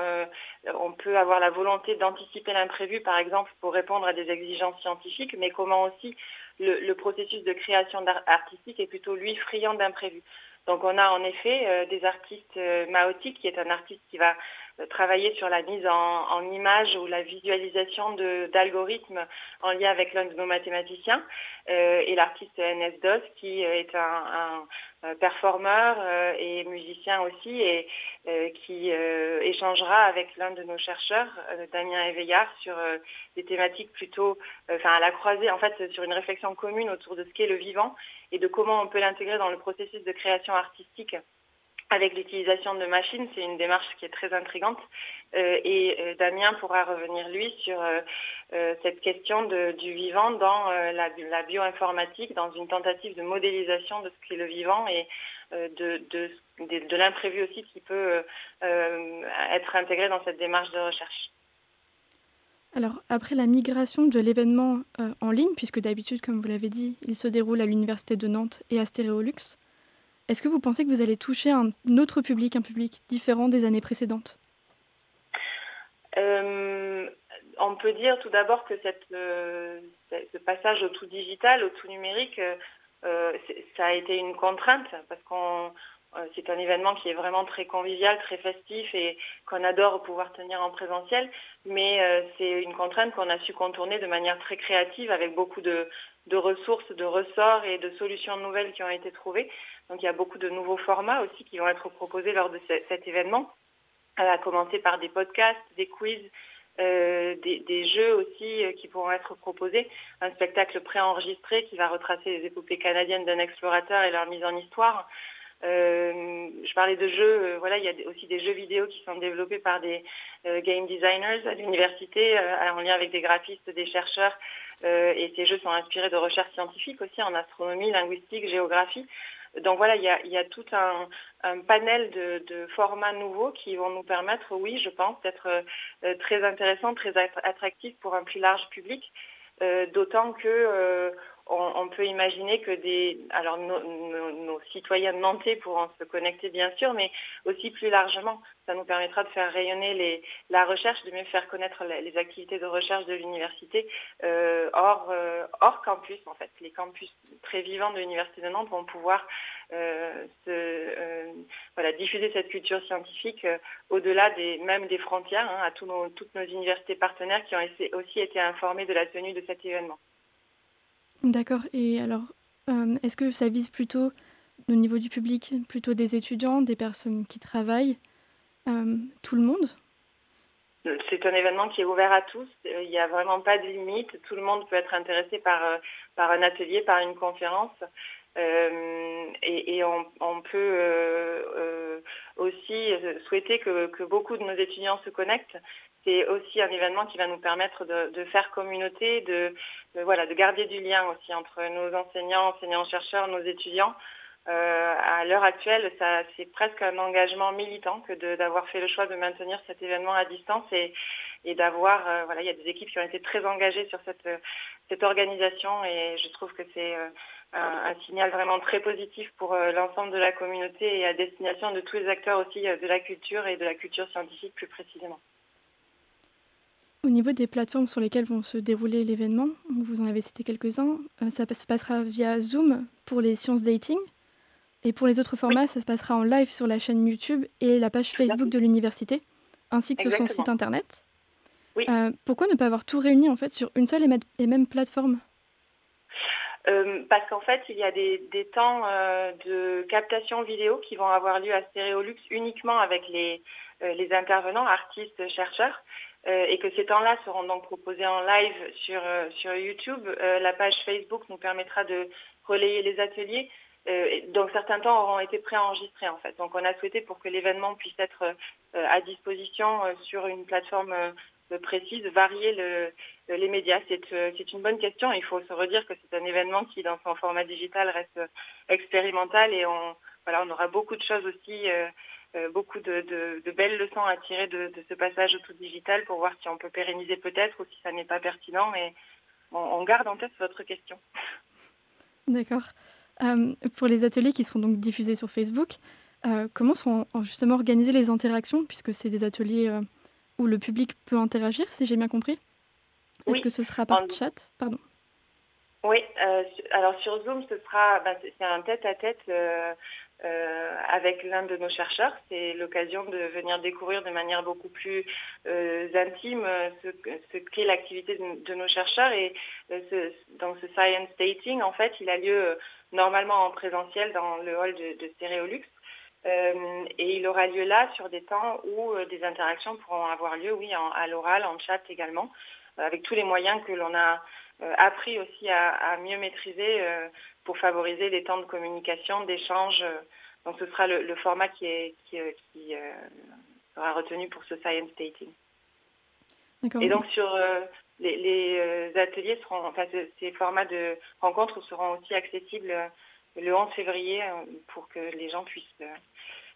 on peut avoir la volonté d'anticiper l'imprévu, par exemple, pour répondre à des exigences scientifiques, mais comment aussi le, le processus de création artistique est plutôt, lui, friand d'imprévu. Donc on a en effet des artistes, Maoti, qui est un artiste qui va travailler sur la mise en, en image ou la visualisation d'algorithmes en lien avec l'un de nos mathématiciens euh, et l'artiste NS DOS qui est un, un performeur euh, et musicien aussi et euh, qui euh, échangera avec l'un de nos chercheurs, Damien Éveillard, sur des thématiques plutôt, enfin à la croisée, en fait, sur une réflexion commune autour de ce qu'est le vivant et de comment on peut l'intégrer dans le processus de création artistique avec l'utilisation de machines, c'est une démarche qui est très intrigante. Euh, et euh, Damien pourra revenir, lui, sur euh, cette question de, du vivant dans la, bioinformatique, dans une tentative de modélisation de ce qu'est le vivant et de, de l'imprévu aussi qui peut être intégré dans cette démarche de recherche. Alors, après la migration de l'événement en ligne, puisque d'habitude, comme vous l'avez dit, il se déroule à l'Université de Nantes et à Stéréolux, est-ce que vous pensez que vous allez toucher un autre public, un public différent des années précédentes? Euh, On peut dire tout d'abord que euh, ce passage au tout digital, au tout numérique, euh, ça a été une contrainte parce qu'on c'est un événement qui est vraiment très convivial, très festif et qu'on adore pouvoir tenir en présentiel. Mais c'est une contrainte qu'on a su contourner de manière très créative avec beaucoup de, ressources, de ressorts et de solutions nouvelles qui ont été trouvées. Donc il y a beaucoup de nouveaux formats aussi qui vont être proposés lors de cet événement, à commencer par des podcasts, des quiz, euh, des, des, jeux aussi euh, qui pourront être proposés, un spectacle préenregistré qui va retracer les épopées canadiennes d'un explorateur et leur mise en histoire, je parlais de jeux, voilà, il y a aussi des jeux vidéo qui sont développés par des game designers à l'université, en lien avec des graphistes, des chercheurs, et ces jeux sont inspirés de recherches scientifiques aussi en astronomie, linguistique, géographie. Donc voilà, il y a, il y a tout un, un panel de, de, formats nouveaux qui vont nous permettre, oui, je pense, d'être euh, très intéressants, très attractifs pour un plus large public. Euh, D'autant que euh, on, peut imaginer que des, alors nos, nos, nos, citoyens nantais pourront se connecter bien sûr, mais aussi plus largement, ça nous permettra de faire rayonner les, la recherche, de mieux faire connaître les, activités de recherche de l'université euh, hors, euh, hors campus en fait. Les campus très vivants de l'université de Nantes vont pouvoir euh, se, euh, voilà, diffuser cette culture scientifique au-delà des même des frontières, hein, à tous nos, toutes nos universités partenaires qui ont aussi été informées de la tenue de cet événement. D'accord. Et alors, euh, est-ce que ça vise plutôt au niveau du public, plutôt des étudiants, des personnes qui travaillent, euh, tout le monde? C'est un événement qui est ouvert à tous. Il n'y a vraiment pas de limite. Tout le monde peut être intéressé par, euh, par un atelier, par une conférence. Et, on, peut aussi souhaiter que, que, beaucoup de nos étudiants se connectent. C'est aussi un événement qui va nous permettre de, faire communauté, de, garder du lien aussi entre nos enseignants, enseignants-chercheurs, nos étudiants. Euh, à l'heure actuelle, c'est presque un engagement militant que d'avoir fait le choix de maintenir cet événement à distance et, d'avoir, euh, voilà, il y a des équipes qui ont été très engagées sur cette, organisation et je trouve que c'est euh, un, signal vraiment très positif pour l'ensemble de la communauté et à destination de tous les acteurs aussi de la culture et de la culture scientifique plus précisément. Au niveau des plateformes sur lesquelles vont se dérouler l'événement, vous en avez cité quelques-uns, ça se passera via Zoom pour les sciences dating. Et pour les autres formats, oui. ça se passera en live sur la chaîne YouTube et la page Facebook de l'université, ainsi que Exactement. sur son site internet. Oui. Euh, pourquoi ne pas avoir tout réuni en fait sur une seule et même plateforme? Euh, parce qu'en fait, il y a des, des temps euh, de captation vidéo qui vont avoir lieu à Stéréolux uniquement avec les, euh, les intervenants, artistes, chercheurs, euh, et que ces temps-là seront donc proposés en live sur, euh, sur YouTube. la page Facebook nous permettra de relayer les ateliers. donc certains temps auront été préenregistrés en fait. Donc on a souhaité pour que l'événement puisse être à disposition sur une plateforme précise, varier le, les médias C'est euh, une bonne question. Il faut se redire que c'est un événement qui, dans son format digital, reste expérimental et on, voilà, on aura beaucoup de choses aussi, euh, euh, beaucoup de, de, de, belles leçons à tirer de, de, ce passage au tout digital pour voir si on peut pérenniser peut-être ou si ça n'est pas pertinent. Mais on, on, garde en tête votre question. D'accord. Euh, pour les ateliers qui seront donc diffusés sur Facebook, euh, comment sont justement organisées les interactions puisque c'est des ateliers où le public peut interagir, si j'ai bien compris? Est-ce oui. que ce sera par en... chat? Pardon. Oui, euh, alors sur Zoom, ce sera ben, c'est un tête-à-tête euh, euh, avec l'un de nos chercheurs. C'est l'occasion de venir découvrir de manière beaucoup plus euh, intime ce, ce qu'est l'activité de, nos chercheurs. Et euh, ce, dans ce science dating, en fait, il a lieu normalement en présentiel dans le hall de, de Stéréolux. Euh, et il aura lieu là sur des temps où euh, des interactions pourront avoir lieu, oui, à l'oral, en chat également, euh, avec tous les moyens que l'on a euh, appris aussi à, mieux maîtriser euh, pour favoriser les temps de communication, d'échange. donc ce sera le, le format qui, est, qui, qui sera retenu pour ce science dating. Et donc sur les, les ateliers seront, enfin ces formats de rencontres seront aussi accessibles le 11 février pour que les gens puissent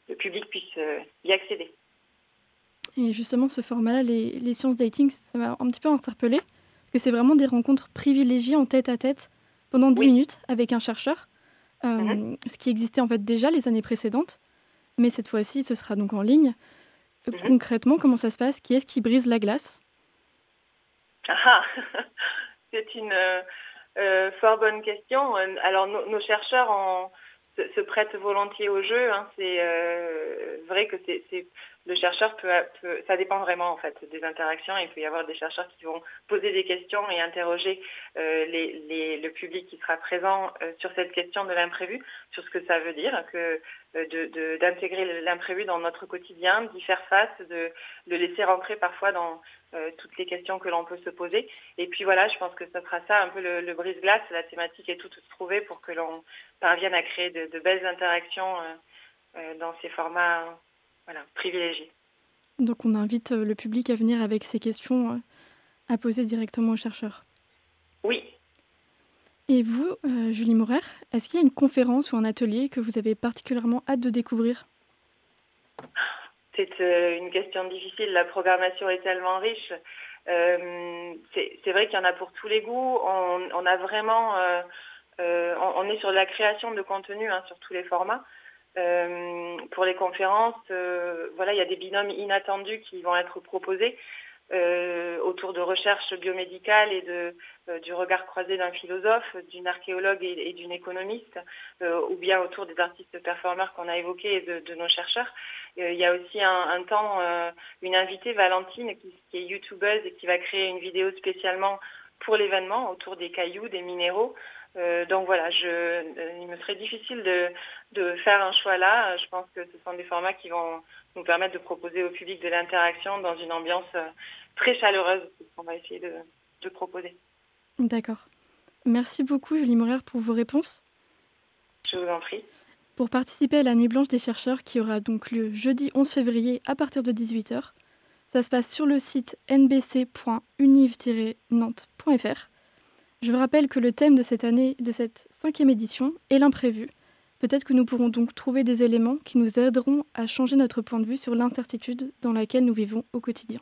le public puisse euh, y accéder. Et justement, ce format-là, les, les, sciences dating, ça m'a un petit peu interpellée, parce que c'est vraiment des rencontres privilégiées en tête à tête pendant 10 oui. minutes avec un chercheur, euh, mm -hmm. ce qui existait en fait déjà les années précédentes, mais cette fois-ci, ce sera donc en ligne. Mm -hmm. Concrètement, comment ça se passe? Qui est-ce qui brise la glace? Ah, [laughs] C'est une euh, fort bonne question. Alors, no, nos chercheurs se, se prête volontiers au jeu. Hein. C'est euh, vrai que c'est le chercheur peut, ça dépend vraiment en fait des interactions. Il peut y avoir des chercheurs qui vont poser des questions et interroger euh, les, les, le public qui sera présent euh, sur cette question de l'imprévu, sur ce que ça veut dire, que euh, d'intégrer l'imprévu dans notre quotidien, d'y faire face, de le laisser rentrer parfois dans toutes les questions que l'on peut se poser. Et puis voilà, je pense que ça sera ça un peu le, brise-glace. La thématique est toute trouvée pour que l'on parvienne à créer de, belles interactions. Dans ces formats voilà. Donc on invite le public à venir avec ces questions à poser directement aux chercheurs. Oui. Et vous, Julie Morer, est-ce qu'il y a une conférence ou un atelier que vous avez particulièrement hâte de découvrir? C'est une question difficile. La programmation est tellement riche. Euh, c'est vrai qu'il y en a pour tous les goûts. On, a vraiment, euh, euh, on, est sur la création de contenu hein, sur tous les formats. Pour les conférences, voilà, il y a des binômes inattendus qui vont être proposés. autour de recherches biomédicales et de, du regard croisé d'un philosophe, d'une archéologue et, d'une économiste, ou bien autour des artistes performeurs qu'on a évoqués et de, nos chercheurs. Euh, il y a aussi un, temps euh, une invitée, Valentine, qui, est youtubeuse et qui va créer une vidéo spécialement pour l'événement autour des cailloux, des minéraux. Euh, donc voilà, je, il me serait difficile de, de, faire un choix là. Je pense que ce sont des formats qui vont nous permettre de proposer au public de l'interaction dans une ambiance très chaleureuse, qu'on va essayer de, de proposer. D'accord. Merci beaucoup, Julie Morer, pour vos réponses. Je vous en prie. Pour participer à la Nuit Blanche des chercheurs qui aura donc lieu jeudi 11 février à partir de 18h, ça se passe sur le site nbc.univ-nantes.fr. Je rappelle que le thème de cette année, de cette cinquième édition, est l'imprévu. Peut-être que nous pourrons donc trouver des éléments qui nous aideront à changer notre point de vue sur l'incertitude dans laquelle nous vivons au quotidien.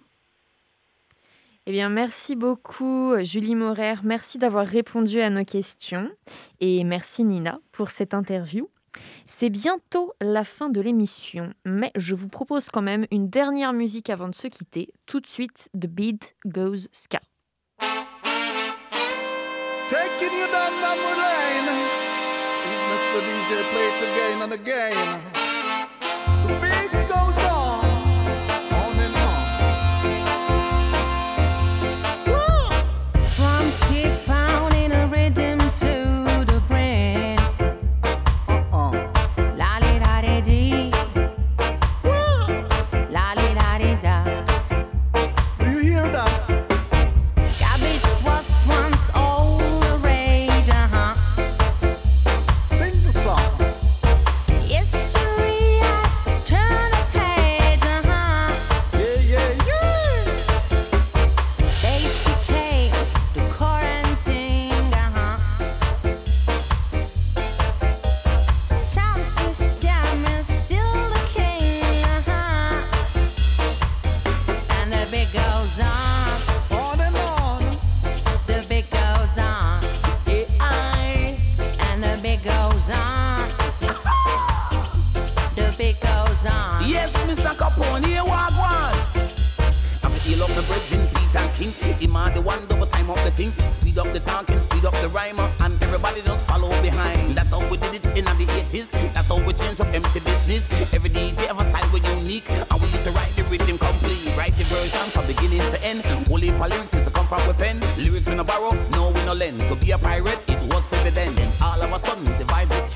Eh bien, merci beaucoup, Julie Morer. Merci d'avoir répondu à nos questions. Et merci, Nina, pour cette interview. C'est bientôt la fin de l'émission, mais je vous propose quand même une dernière musique avant de se quitter. Tout de suite, The Beat Goes Ska. Mr. DJ play it again and again.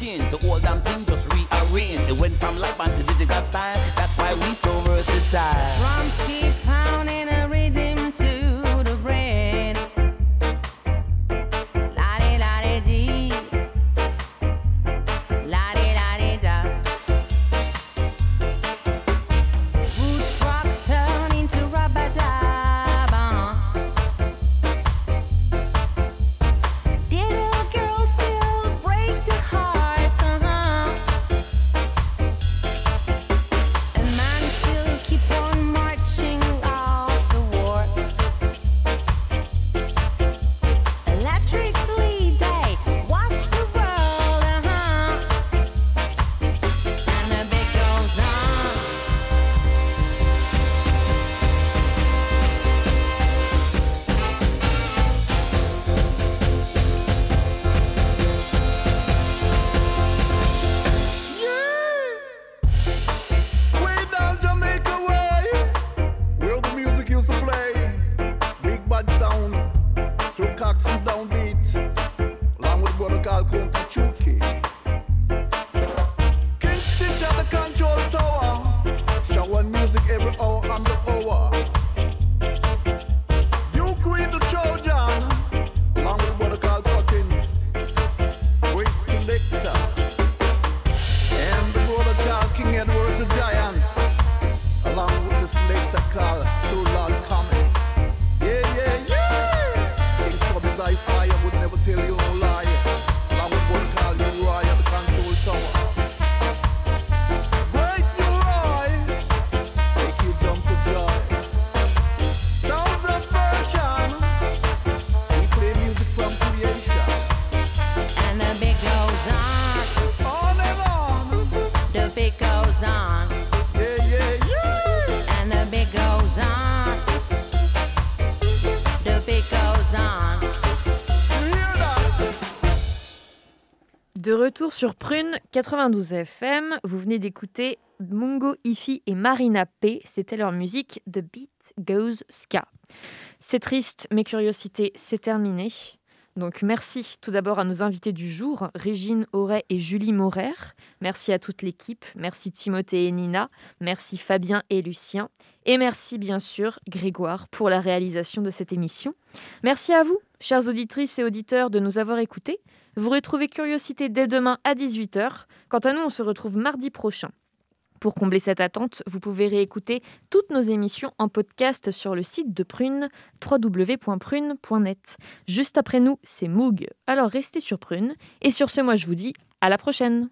change. The old damn thing just rearranged. It went from live band to digital style. That's why we so versatile. Sur Prune 92 FM, vous venez d'écouter Mungo Ifi et Marina P. C'était leur musique The Beat Goes Ska. C'est triste, mes curiosités, c'est terminé. Donc merci tout d'abord à nos invités du jour, Régine Auray et Julie Maurer. Merci à toute l'équipe, merci Timothée et Nina, merci Fabien et Lucien. Et merci bien sûr Grégoire pour la réalisation de cette émission. Merci à vous, chères auditrices et auditeurs, de nous avoir écoutés. Vous retrouvez Curiosité dès demain à 18h. Quant à nous, on se retrouve mardi prochain. Pour combler cette attente, vous pouvez réécouter toutes nos émissions en podcast sur le site de Prune, www.prune.net. Juste après nous, c'est Moog. Alors restez sur Prune. Et sur ce, moi je vous dis à la prochaine.